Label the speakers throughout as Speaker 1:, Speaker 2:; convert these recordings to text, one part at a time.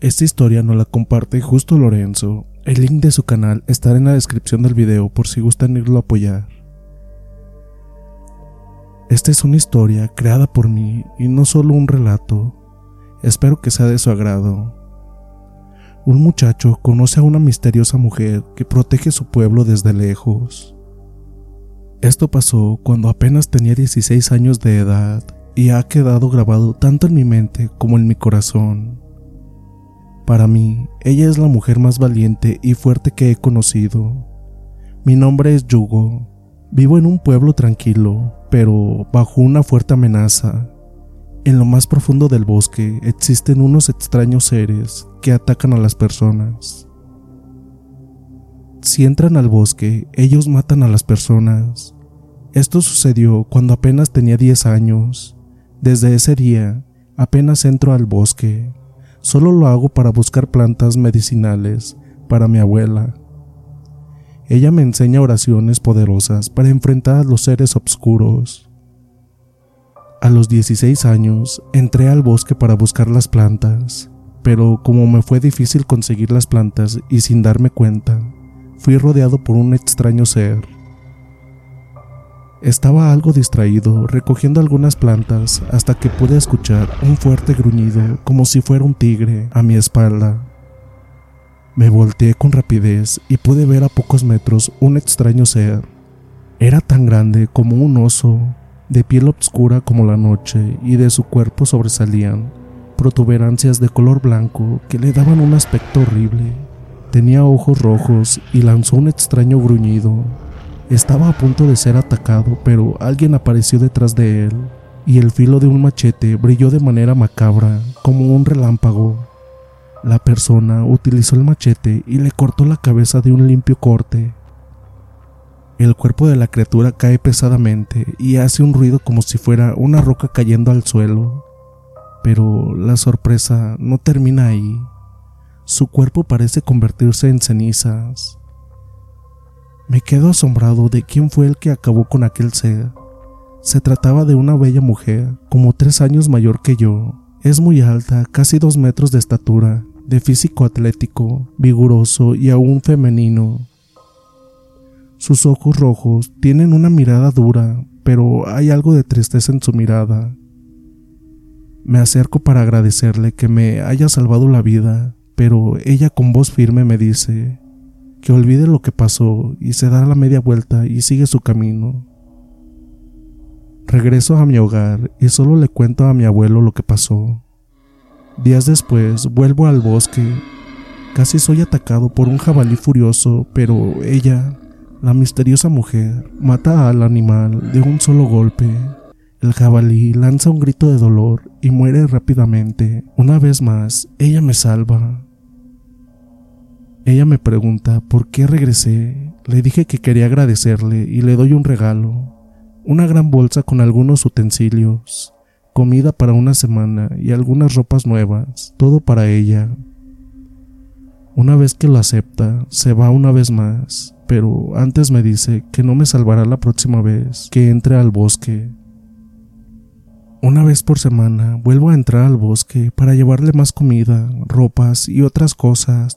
Speaker 1: Esta historia nos la comparte justo Lorenzo. El link de su canal estará en la descripción del video por si gustan irlo a apoyar. Esta es una historia creada por mí y no solo un relato. Espero que sea de su agrado. Un muchacho conoce a una misteriosa mujer que protege su pueblo desde lejos. Esto pasó cuando apenas tenía 16 años de edad y ha quedado grabado tanto en mi mente como en mi corazón. Para mí, ella es la mujer más valiente y fuerte que he conocido. Mi nombre es Yugo. Vivo en un pueblo tranquilo, pero bajo una fuerte amenaza. En lo más profundo del bosque existen unos extraños seres que atacan a las personas. Si entran al bosque, ellos matan a las personas. Esto sucedió cuando apenas tenía 10 años. Desde ese día, apenas entro al bosque. Solo lo hago para buscar plantas medicinales para mi abuela. Ella me enseña oraciones poderosas para enfrentar a los seres oscuros. A los 16 años entré al bosque para buscar las plantas, pero como me fue difícil conseguir las plantas y sin darme cuenta, fui rodeado por un extraño ser. Estaba algo distraído recogiendo algunas plantas hasta que pude escuchar un fuerte gruñido como si fuera un tigre a mi espalda. Me volteé con rapidez y pude ver a pocos metros un extraño ser. Era tan grande como un oso, de piel oscura como la noche y de su cuerpo sobresalían protuberancias de color blanco que le daban un aspecto horrible. Tenía ojos rojos y lanzó un extraño gruñido. Estaba a punto de ser atacado, pero alguien apareció detrás de él, y el filo de un machete brilló de manera macabra, como un relámpago. La persona utilizó el machete y le cortó la cabeza de un limpio corte. El cuerpo de la criatura cae pesadamente y hace un ruido como si fuera una roca cayendo al suelo. Pero la sorpresa no termina ahí. Su cuerpo parece convertirse en cenizas. Me quedo asombrado de quién fue el que acabó con aquel ser. Se trataba de una bella mujer, como tres años mayor que yo. Es muy alta, casi dos metros de estatura, de físico atlético, vigoroso y aún femenino. Sus ojos rojos tienen una mirada dura, pero hay algo de tristeza en su mirada. Me acerco para agradecerle que me haya salvado la vida, pero ella con voz firme me dice que olvide lo que pasó y se da la media vuelta y sigue su camino. Regreso a mi hogar y solo le cuento a mi abuelo lo que pasó. Días después vuelvo al bosque. Casi soy atacado por un jabalí furioso, pero ella, la misteriosa mujer, mata al animal de un solo golpe. El jabalí lanza un grito de dolor y muere rápidamente. Una vez más, ella me salva. Ella me pregunta por qué regresé. Le dije que quería agradecerle y le doy un regalo. Una gran bolsa con algunos utensilios, comida para una semana y algunas ropas nuevas, todo para ella. Una vez que lo acepta, se va una vez más, pero antes me dice que no me salvará la próxima vez que entre al bosque. Una vez por semana vuelvo a entrar al bosque para llevarle más comida, ropas y otras cosas.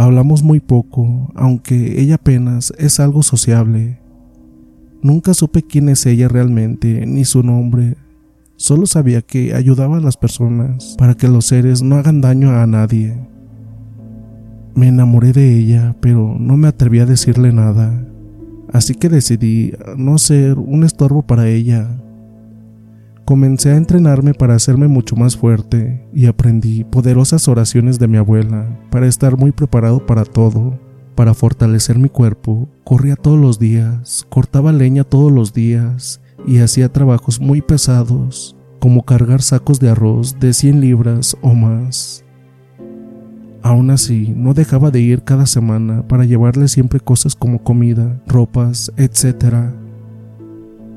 Speaker 1: Hablamos muy poco, aunque ella apenas es algo sociable. Nunca supe quién es ella realmente, ni su nombre. Solo sabía que ayudaba a las personas para que los seres no hagan daño a nadie. Me enamoré de ella, pero no me atreví a decirle nada. Así que decidí no ser un estorbo para ella. Comencé a entrenarme para hacerme mucho más fuerte y aprendí poderosas oraciones de mi abuela para estar muy preparado para todo. Para fortalecer mi cuerpo, corría todos los días, cortaba leña todos los días y hacía trabajos muy pesados, como cargar sacos de arroz de 100 libras o más. Aún así, no dejaba de ir cada semana para llevarle siempre cosas como comida, ropas, etc.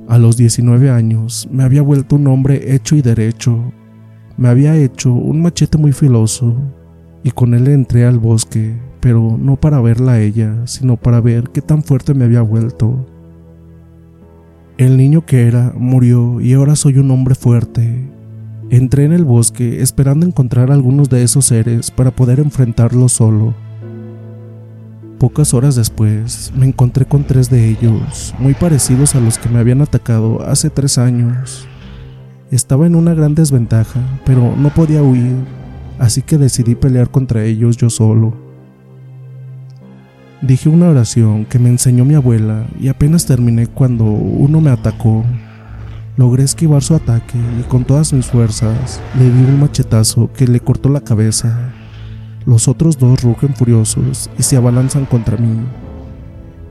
Speaker 1: A los 19 años me había vuelto un hombre hecho y derecho. Me había hecho un machete muy filoso y con él entré al bosque, pero no para verla a ella, sino para ver qué tan fuerte me había vuelto. El niño que era murió y ahora soy un hombre fuerte. Entré en el bosque esperando encontrar algunos de esos seres para poder enfrentarlos solo. Pocas horas después me encontré con tres de ellos, muy parecidos a los que me habían atacado hace tres años. Estaba en una gran desventaja, pero no podía huir, así que decidí pelear contra ellos yo solo. Dije una oración que me enseñó mi abuela y apenas terminé cuando uno me atacó. Logré esquivar su ataque y con todas mis fuerzas le di un machetazo que le cortó la cabeza. Los otros dos rugen furiosos y se abalanzan contra mí.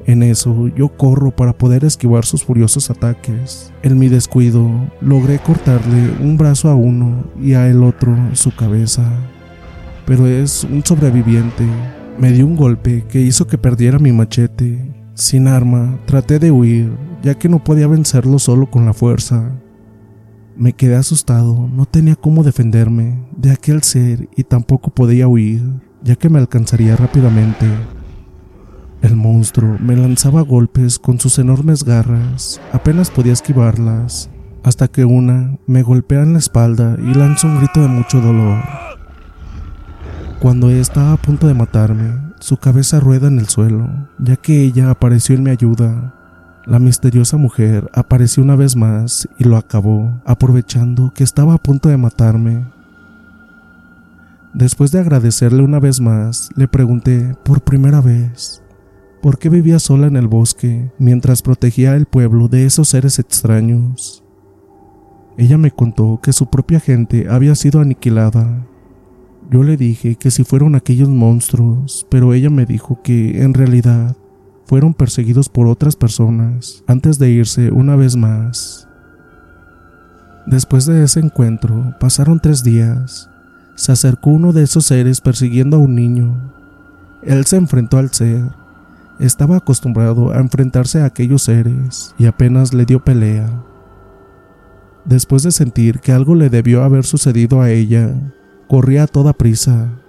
Speaker 1: En eso yo corro para poder esquivar sus furiosos ataques. En mi descuido logré cortarle un brazo a uno y a el otro su cabeza. Pero es un sobreviviente. Me dio un golpe que hizo que perdiera mi machete. Sin arma, traté de huir, ya que no podía vencerlo solo con la fuerza. Me quedé asustado, no tenía cómo defenderme de aquel ser y tampoco podía huir, ya que me alcanzaría rápidamente. El monstruo me lanzaba golpes con sus enormes garras, apenas podía esquivarlas. hasta que una me golpea en la espalda y lanza un grito de mucho dolor. Cuando estaba a punto de matarme, su cabeza rueda en el suelo, ya que ella apareció en mi ayuda. La misteriosa mujer apareció una vez más y lo acabó, aprovechando que estaba a punto de matarme. Después de agradecerle una vez más, le pregunté por primera vez por qué vivía sola en el bosque mientras protegía el pueblo de esos seres extraños. Ella me contó que su propia gente había sido aniquilada. Yo le dije que si fueron aquellos monstruos, pero ella me dijo que en realidad fueron perseguidos por otras personas antes de irse una vez más. Después de ese encuentro pasaron tres días. Se acercó uno de esos seres persiguiendo a un niño. Él se enfrentó al ser. Estaba acostumbrado a enfrentarse a aquellos seres y apenas le dio pelea. Después de sentir que algo le debió haber sucedido a ella, corría a toda prisa.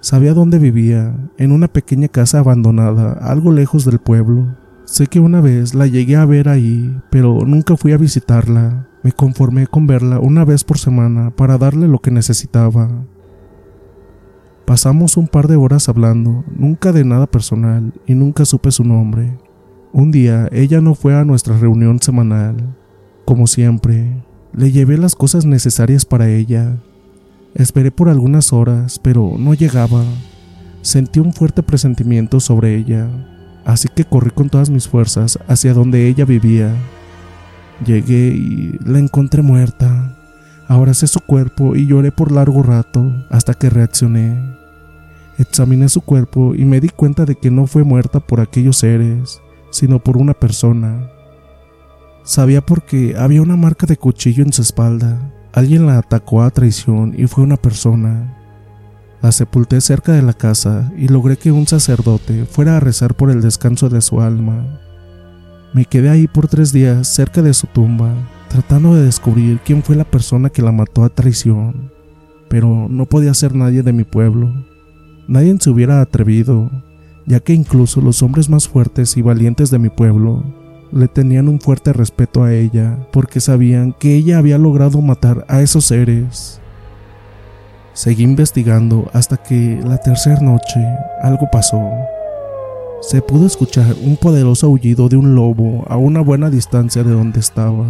Speaker 1: Sabía dónde vivía, en una pequeña casa abandonada, algo lejos del pueblo. Sé que una vez la llegué a ver ahí, pero nunca fui a visitarla. Me conformé con verla una vez por semana para darle lo que necesitaba. Pasamos un par de horas hablando, nunca de nada personal, y nunca supe su nombre. Un día ella no fue a nuestra reunión semanal. Como siempre, le llevé las cosas necesarias para ella. Esperé por algunas horas, pero no llegaba. Sentí un fuerte presentimiento sobre ella, así que corrí con todas mis fuerzas hacia donde ella vivía. Llegué y la encontré muerta. Abracé su cuerpo y lloré por largo rato hasta que reaccioné. Examiné su cuerpo y me di cuenta de que no fue muerta por aquellos seres, sino por una persona. Sabía porque había una marca de cuchillo en su espalda. Alguien la atacó a traición y fue una persona. La sepulté cerca de la casa y logré que un sacerdote fuera a rezar por el descanso de su alma. Me quedé ahí por tres días cerca de su tumba, tratando de descubrir quién fue la persona que la mató a traición, pero no podía ser nadie de mi pueblo. Nadie se hubiera atrevido, ya que incluso los hombres más fuertes y valientes de mi pueblo le tenían un fuerte respeto a ella porque sabían que ella había logrado matar a esos seres. Seguí investigando hasta que la tercera noche algo pasó. Se pudo escuchar un poderoso aullido de un lobo a una buena distancia de donde estaba.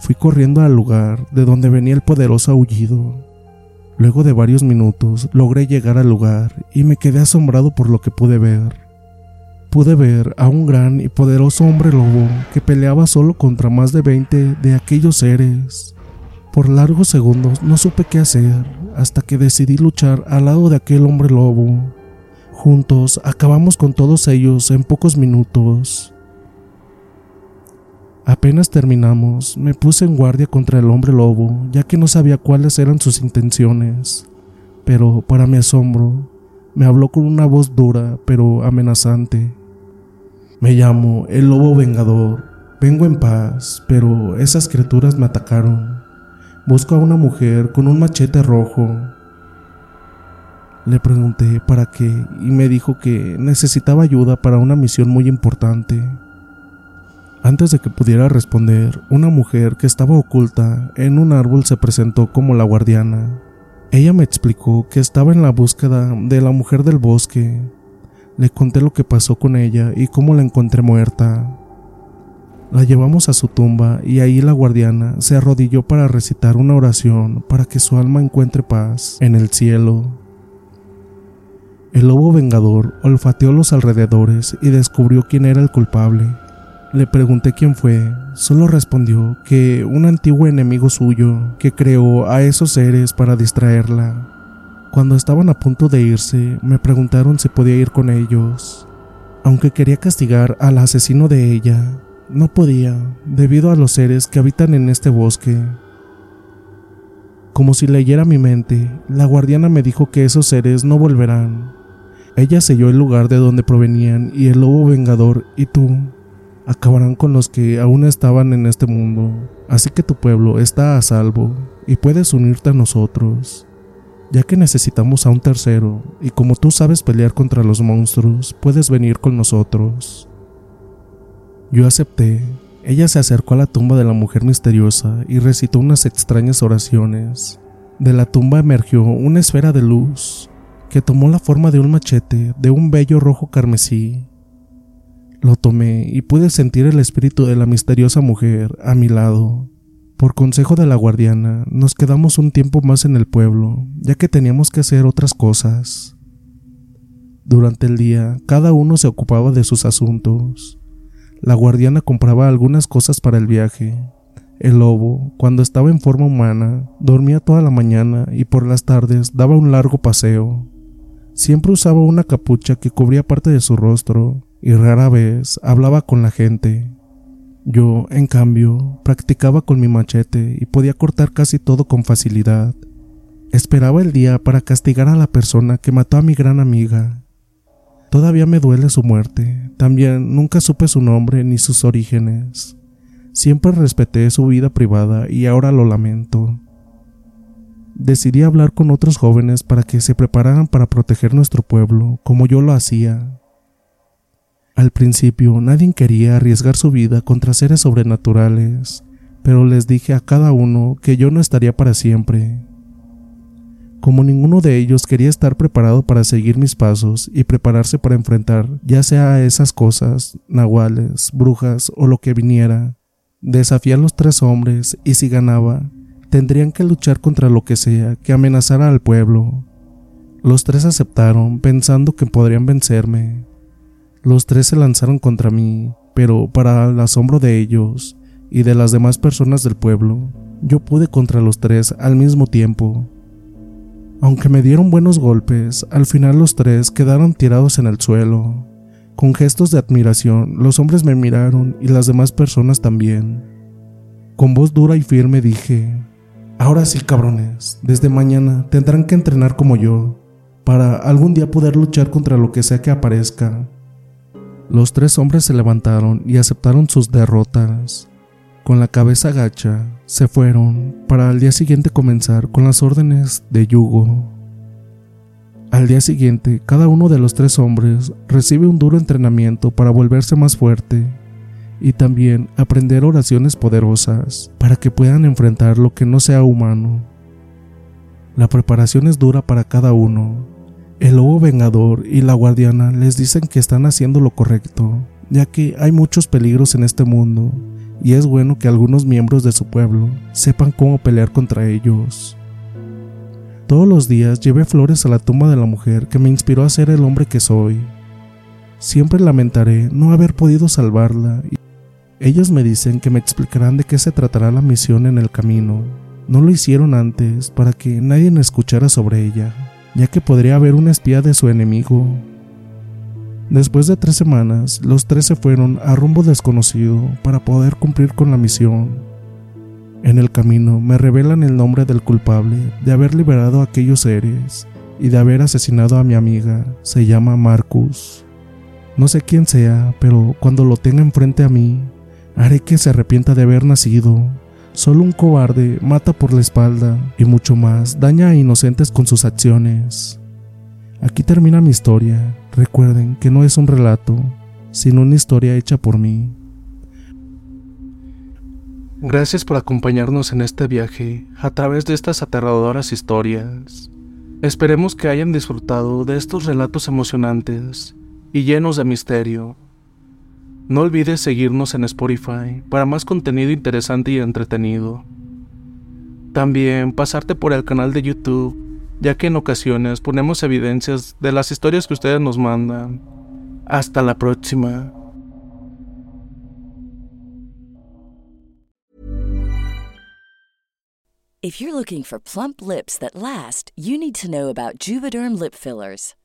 Speaker 1: Fui corriendo al lugar de donde venía el poderoso aullido. Luego de varios minutos logré llegar al lugar y me quedé asombrado por lo que pude ver pude ver a un gran y poderoso hombre lobo que peleaba solo contra más de 20 de aquellos seres. Por largos segundos no supe qué hacer hasta que decidí luchar al lado de aquel hombre lobo. Juntos acabamos con todos ellos en pocos minutos. Apenas terminamos, me puse en guardia contra el hombre lobo, ya que no sabía cuáles eran sus intenciones. Pero, para mi asombro, me habló con una voz dura pero amenazante. Me llamo el lobo vengador. Vengo en paz, pero esas criaturas me atacaron. Busco a una mujer con un machete rojo. Le pregunté para qué y me dijo que necesitaba ayuda para una misión muy importante. Antes de que pudiera responder, una mujer que estaba oculta en un árbol se presentó como la guardiana. Ella me explicó que estaba en la búsqueda de la mujer del bosque le conté lo que pasó con ella y cómo la encontré muerta. La llevamos a su tumba y ahí la guardiana se arrodilló para recitar una oración para que su alma encuentre paz en el cielo. El lobo vengador olfateó los alrededores y descubrió quién era el culpable. Le pregunté quién fue, solo respondió que un antiguo enemigo suyo que creó a esos seres para distraerla. Cuando estaban a punto de irse, me preguntaron si podía ir con ellos. Aunque quería castigar al asesino de ella, no podía, debido a los seres que habitan en este bosque. Como si leyera mi mente, la guardiana me dijo que esos seres no volverán. Ella selló el lugar de donde provenían y el lobo vengador y tú acabarán con los que aún estaban en este mundo. Así que tu pueblo está a salvo y puedes unirte a nosotros ya que necesitamos a un tercero, y como tú sabes pelear contra los monstruos, puedes venir con nosotros. Yo acepté, Ella se acercó a la tumba de la mujer misteriosa y recitó unas extrañas oraciones. De la tumba emergió una esfera de luz que tomó la forma de un machete de un bello rojo carmesí. Lo tomé y pude sentir el espíritu de la misteriosa mujer a mi lado. Por consejo de la guardiana, nos quedamos un tiempo más en el pueblo, ya que teníamos que hacer otras cosas. Durante el día, cada uno se ocupaba de sus asuntos. La guardiana compraba algunas cosas para el viaje. El lobo, cuando estaba en forma humana, dormía toda la mañana y por las tardes daba un largo paseo. Siempre usaba una capucha que cubría parte de su rostro y rara vez hablaba con la gente. Yo, en cambio, practicaba con mi machete y podía cortar casi todo con facilidad. Esperaba el día para castigar a la persona que mató a mi gran amiga. Todavía me duele su muerte, también nunca supe su nombre ni sus orígenes. Siempre respeté su vida privada y ahora lo lamento. Decidí hablar con otros jóvenes para que se prepararan para proteger nuestro pueblo, como yo lo hacía. Al principio nadie quería arriesgar su vida contra seres sobrenaturales, pero les dije a cada uno que yo no estaría para siempre. Como ninguno de ellos quería estar preparado para seguir mis pasos y prepararse para enfrentar ya sea a esas cosas, nahuales, brujas o lo que viniera, desafié a los tres hombres y si ganaba, tendrían que luchar contra lo que sea que amenazara al pueblo. Los tres aceptaron pensando que podrían vencerme, los tres se lanzaron contra mí, pero para el asombro de ellos y de las demás personas del pueblo, yo pude contra los tres al mismo tiempo. Aunque me dieron buenos golpes, al final los tres quedaron tirados en el suelo. Con gestos de admiración, los hombres me miraron y las demás personas también. Con voz dura y firme dije, Ahora sí, cabrones, desde mañana tendrán que entrenar como yo, para algún día poder luchar contra lo que sea que aparezca. Los tres hombres se levantaron y aceptaron sus derrotas. Con la cabeza gacha, se fueron para al día siguiente comenzar con las órdenes de yugo. Al día siguiente, cada uno de los tres hombres recibe un duro entrenamiento para volverse más fuerte y también aprender oraciones poderosas para que puedan enfrentar lo que no sea humano. La preparación es dura para cada uno, el lobo vengador y la guardiana les dicen que están haciendo lo correcto, ya que hay muchos peligros en este mundo, y es bueno que algunos miembros de su pueblo sepan cómo pelear contra ellos. Todos los días llevé flores a la tumba de la mujer que me inspiró a ser el hombre que soy. Siempre lamentaré no haber podido salvarla. Ellos me dicen que me explicarán de qué se tratará la misión en el camino. No lo hicieron antes para que nadie escuchara sobre ella ya que podría haber un espía de su enemigo. Después de tres semanas, los tres se fueron a rumbo desconocido para poder cumplir con la misión. En el camino me revelan el nombre del culpable de haber liberado a aquellos seres y de haber asesinado a mi amiga. Se llama Marcus. No sé quién sea, pero cuando lo tenga enfrente a mí, haré que se arrepienta de haber nacido Solo un cobarde mata por la espalda y mucho más daña a inocentes con sus acciones. Aquí termina mi historia. Recuerden que no es un relato, sino una historia hecha por mí. Gracias por acompañarnos en este viaje a través de estas aterradoras historias. Esperemos que hayan disfrutado de estos relatos emocionantes y llenos de misterio. No olvides seguirnos en Spotify para más contenido interesante y entretenido. También pasarte por el canal de YouTube, ya que en ocasiones ponemos evidencias de las historias que ustedes nos mandan. Hasta la próxima.
Speaker 2: If you're looking for plump lips that last, you need to know about Juvederm lip fillers.